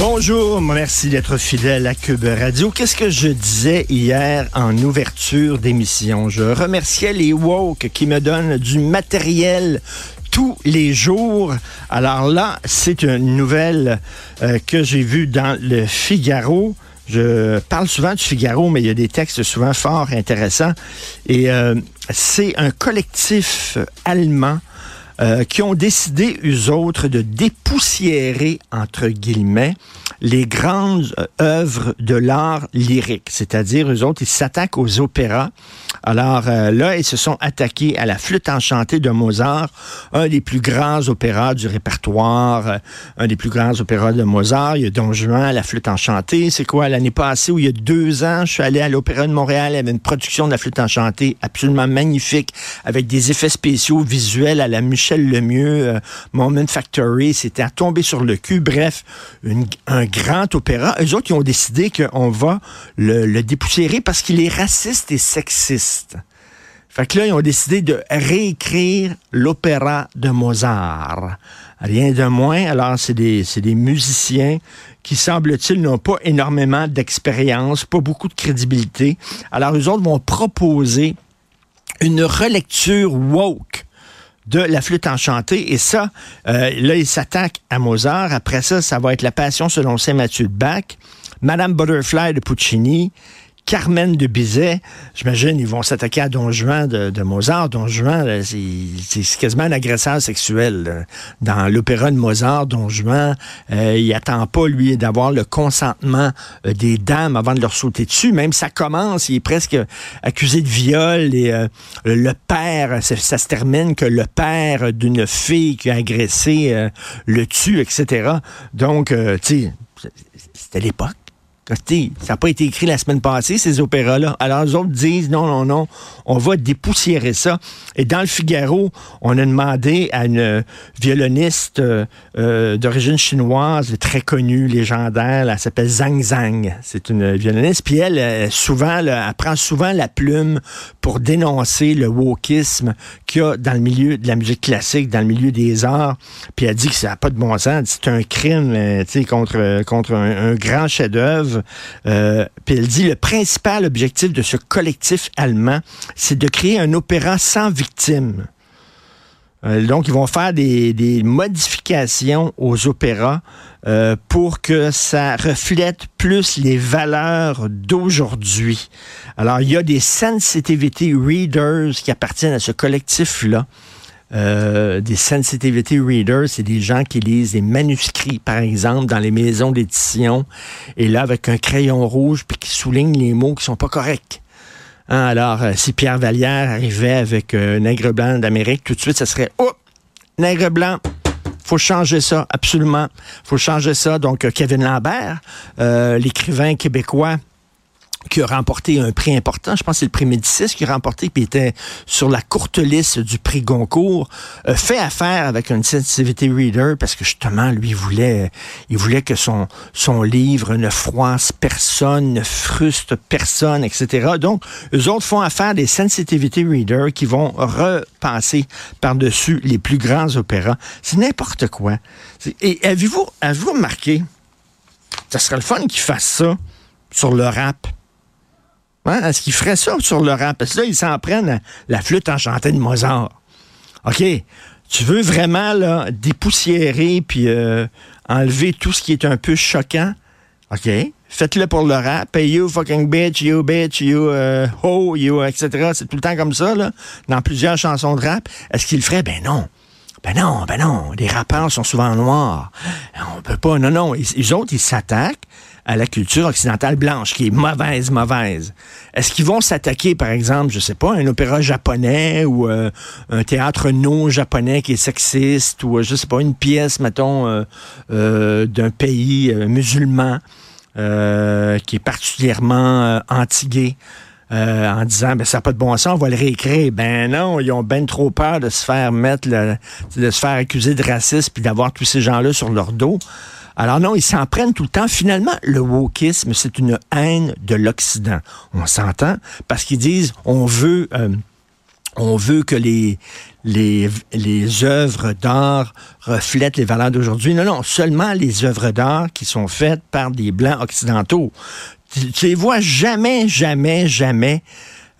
Bonjour, merci d'être fidèle à Cube Radio. Qu'est-ce que je disais hier en ouverture d'émission? Je remerciais les woke qui me donnent du matériel tous les jours. Alors là, c'est une nouvelle euh, que j'ai vue dans le Figaro. Je parle souvent du Figaro, mais il y a des textes souvent fort intéressants. Et euh, c'est un collectif allemand euh, qui ont décidé, eux autres, de dépoussiérer, entre guillemets, les grandes euh, œuvres de l'art lyrique. C'est-à-dire, eux autres, ils s'attaquent aux opéras. Alors euh, là, ils se sont attaqués à la flûte enchantée de Mozart, un des plus grands opéras du répertoire, euh, un des plus grands opéras de Mozart. Il y a Don Juan, la flûte enchantée. C'est quoi, l'année passée, ou il y a deux ans, je suis allé à l'Opéra de Montréal, il y avait une production de la flûte enchantée absolument magnifique, avec des effets spéciaux visuels à la Michel Lemieux, Moment Factory. C'était à tomber sur le cul. Bref, un grand opéra. Eux autres, ils ont décidé qu'on va le, dépoussiérer parce qu'il est raciste et sexiste. Fait que là, ils ont décidé de réécrire l'opéra de Mozart. Rien de moins. Alors, c'est des, des musiciens qui, semble-t-il, n'ont pas énormément d'expérience, pas beaucoup de crédibilité. Alors, eux autres vont proposer une relecture woke de la flûte enchantée. Et ça, euh, là, ils s'attaquent à Mozart. Après ça, ça va être la Passion selon Saint Mathieu de Bach, Madame Butterfly de Puccini, Carmen de Bizet. J'imagine ils vont s'attaquer à Don Juan de, Mozart. Don Juan, c'est quasiment un agresseur sexuel. Dans l'opéra de Mozart, Don Juan, euh, il attend pas, lui, d'avoir le consentement euh, des dames avant de leur sauter dessus. Même ça commence, il est presque accusé de viol et euh, le père, ça, se termine que le père d'une fille qui a agressé le tue, etc. Donc, tu sais, c'était l'époque. Ça n'a pas été écrit la semaine passée, ces opéras-là. Alors, les autres disent non, non, non, on va dépoussiérer ça. Et dans le Figaro, on a demandé à une violoniste euh, euh, d'origine chinoise, très connue, légendaire, elle s'appelle Zhang Zhang. C'est une violoniste. Puis elle, euh, souvent, elle prend souvent la plume pour dénoncer le wokisme qu'il y a dans le milieu de la musique classique, dans le milieu des arts. Puis elle dit que ça n'a pas de bon sens. C'est un crime contre, contre un grand chef-d'œuvre. Euh, puis elle dit le principal objectif de ce collectif allemand, c'est de créer un opéra sans victime. Euh, donc, ils vont faire des, des modifications aux opéras euh, pour que ça reflète plus les valeurs d'aujourd'hui. Alors, il y a des sensitivity readers qui appartiennent à ce collectif-là. Euh, des sensitivity readers, c'est des gens qui lisent des manuscrits, par exemple, dans les maisons d'édition, et là, avec un crayon rouge, puis qui soulignent les mots qui sont pas corrects. Hein, alors, euh, si Pierre Vallière arrivait avec euh, Nègre blanc d'Amérique, tout de suite, ça serait Oh! Nègre blanc! faut changer ça, absolument. faut changer ça. Donc, Kevin Lambert, l'écrivain québécois, qui a remporté un prix important, je pense que c'est le prix Médicis qui a remporté, puis était sur la courte liste du prix Goncourt, euh, fait affaire avec une sensitivity reader parce que justement, lui, il voulait, il voulait que son, son livre ne froisse personne, ne fruste personne, etc. Donc, eux autres font affaire des sensitivity readers qui vont repasser par-dessus les plus grands opéras. C'est n'importe quoi. Et avez-vous, avez-vous remarqué, ça serait le fun qu'ils fassent ça sur le rap. Hein? Est-ce qu'ils feraient ça sur le rap? Parce que là, ils s'en prennent la flûte enchantée de Mozart. OK. Tu veux vraiment dépoussiérer puis euh, enlever tout ce qui est un peu choquant? OK. Faites-le pour le rap. Hey, you fucking bitch, you bitch, you euh, ho, you, etc. C'est tout le temps comme ça, là, dans plusieurs chansons de rap. Est-ce qu'ils le feraient? Ben non. Ben non, ben non. Les rappeurs sont souvent noirs. On peut pas. Non, non. Ils autres, ils s'attaquent à la culture occidentale blanche, qui est mauvaise, mauvaise. Est-ce qu'ils vont s'attaquer, par exemple, je sais pas, un opéra japonais ou euh, un théâtre non japonais qui est sexiste ou, euh, je sais pas, une pièce, mettons, euh, d'un pays musulman qui est particulièrement anti-gay? en disant, ben, ça n'a pas de bon sens, on va le réécrire. Ben non, ils ont ben trop peur de se faire mettre, de se faire accuser de racisme puis d'avoir tous ces gens-là sur leur dos. Alors non, ils s'en prennent tout le temps. Finalement, le wokisme, c'est une haine de l'Occident. On s'entend? Parce qu'ils disent, on veut... Euh, que les, les, œuvres d'art reflètent les valeurs d'aujourd'hui. Non, non, seulement les œuvres d'art qui sont faites par des Blancs occidentaux. Tu, tu les vois jamais, jamais, jamais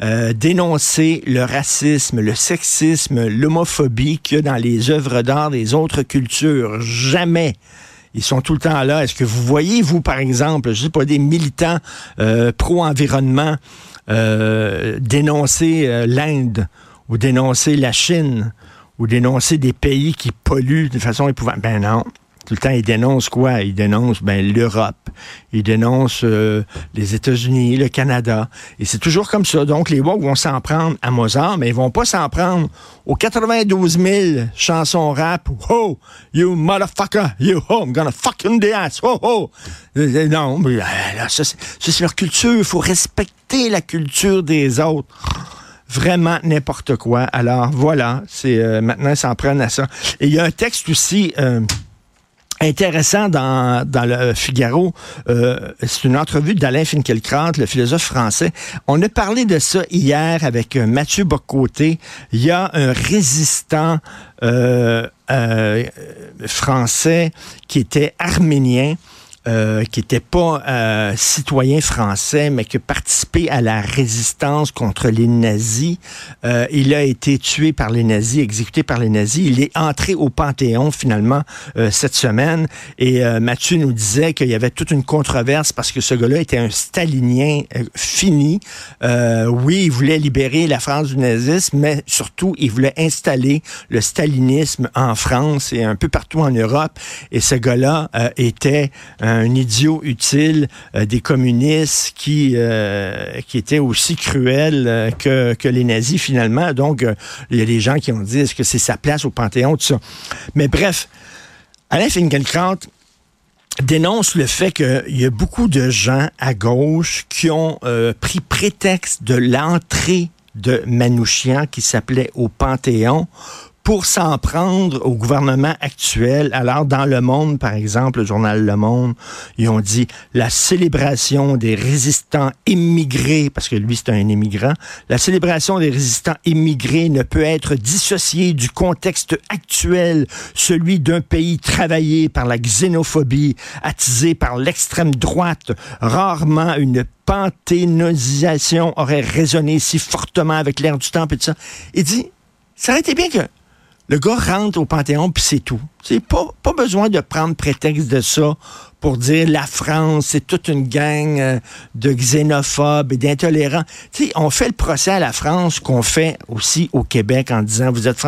euh, dénoncer le racisme, le sexisme, l'homophobie qu'il y a dans les œuvres d'art des autres cultures. Jamais. Ils sont tout le temps là. Est-ce que vous voyez, vous, par exemple, je sais pas, des militants euh, pro-environnement euh, dénoncer euh, l'Inde ou dénoncer la Chine ou dénoncer des pays qui polluent de façon épouvantable? Ben non. Tout le temps, ils dénoncent quoi? Ils dénoncent ben, l'Europe. Ils dénoncent euh, les États-Unis, le Canada. Et c'est toujours comme ça. Donc, les woke vont s'en prendre à Mozart, mais ils vont pas s'en prendre aux 92 000 chansons rap. Oh, you motherfucker, you oh, I'm gonna fucking the ass. Oh, oh. Non, mais là, ça, c'est leur culture. Il faut respecter la culture des autres vraiment n'importe quoi. Alors voilà, c'est euh, maintenant ils s'en prennent à ça. Et il y a un texte aussi. Euh, intéressant dans, dans le Figaro. Euh, c'est une entrevue d'Alain Finkielkraut, le philosophe français. On a parlé de ça hier avec Mathieu Bocoté. Il y a un résistant euh, euh, français qui était arménien euh, qui n'était pas euh, citoyen français, mais qui a participé à la résistance contre les nazis. Euh, il a été tué par les nazis, exécuté par les nazis. Il est entré au Panthéon finalement cette semaine. Et Mathieu nous disait qu'il y avait toute une controverse parce que ce gars-là était un stalinien fini. oui, il voulait libérer la France du nazisme, mais surtout, il voulait installer le stalinisme en France et un peu partout en Europe. Et ce gars-là était un idiot utile euh, des communistes qui, euh, qui étaient aussi cruels euh, que, les nazis finalement. Donc, il y a des gens qui ont dit, que c'est sa place au Panthéon, tout ça? Mais bref, Alain Finkielkraut dénonce le fait qu'il y a beaucoup de gens à gauche qui ont pris prétexte de l'entrée de Manouchian qui s'appelait au Panthéon pour s'en prendre au gouvernement actuel. Alors, dans Le Monde, par exemple, le journal Le Monde, ils ont dit la célébration des résistants immigrés, parce que lui, c'est un immigrant, la célébration des résistants immigrés ne peut être dissociée du contexte actuel, celui d'un pays travaillé par la xénophobie, attisé par l'extrême droite. Rarement une panthénosisation aurait résonné si fortement avec l'air du temps et. Il dit, ça aurait été bien que le gars rentre au Panthéon, puis c'est tout. C'est pas, pas besoin de prendre prétexte de ça pour dire la France, c'est toute une gang euh, de xénophobes et d'intolérants. on fait le procès à la France qu'on fait aussi au Québec en disant vous êtes,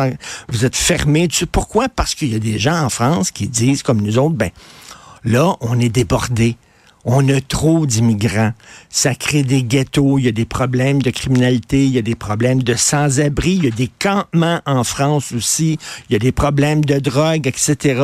vous êtes fermés. pourquoi? Parce qu'il y a des gens en France qui disent, comme nous autres, ben là, on est débordés. On a trop d'immigrants. Ça crée des ghettos, il y a des problèmes de criminalité, il y a des problèmes de sans-abri, il y a des campements en France aussi, il y a des problèmes de drogue, etc.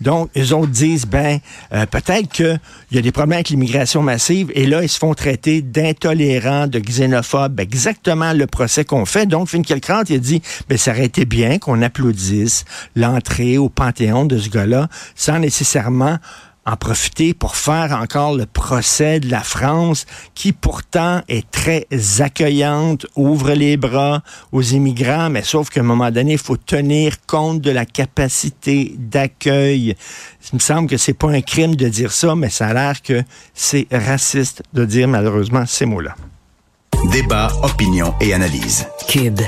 Donc, les autres disent, ben, euh, peut-être qu'il y a des problèmes avec l'immigration massive, et là, ils se font traiter d'intolérants, de xénophobes, exactement le procès qu'on fait. Donc, Finkielkraut, il a dit, ben, ça aurait été bien qu'on applaudisse l'entrée au Panthéon de ce gars-là, sans nécessairement en profiter pour faire encore le procès de la France, qui pourtant est très accueillante, ouvre les bras aux immigrants, mais sauf qu'à un moment donné, il faut tenir compte de la capacité d'accueil. Il me semble que c'est pas un crime de dire ça, mais ça a l'air que c'est raciste de dire malheureusement ces mots-là. Débat, opinion et analyse. Kid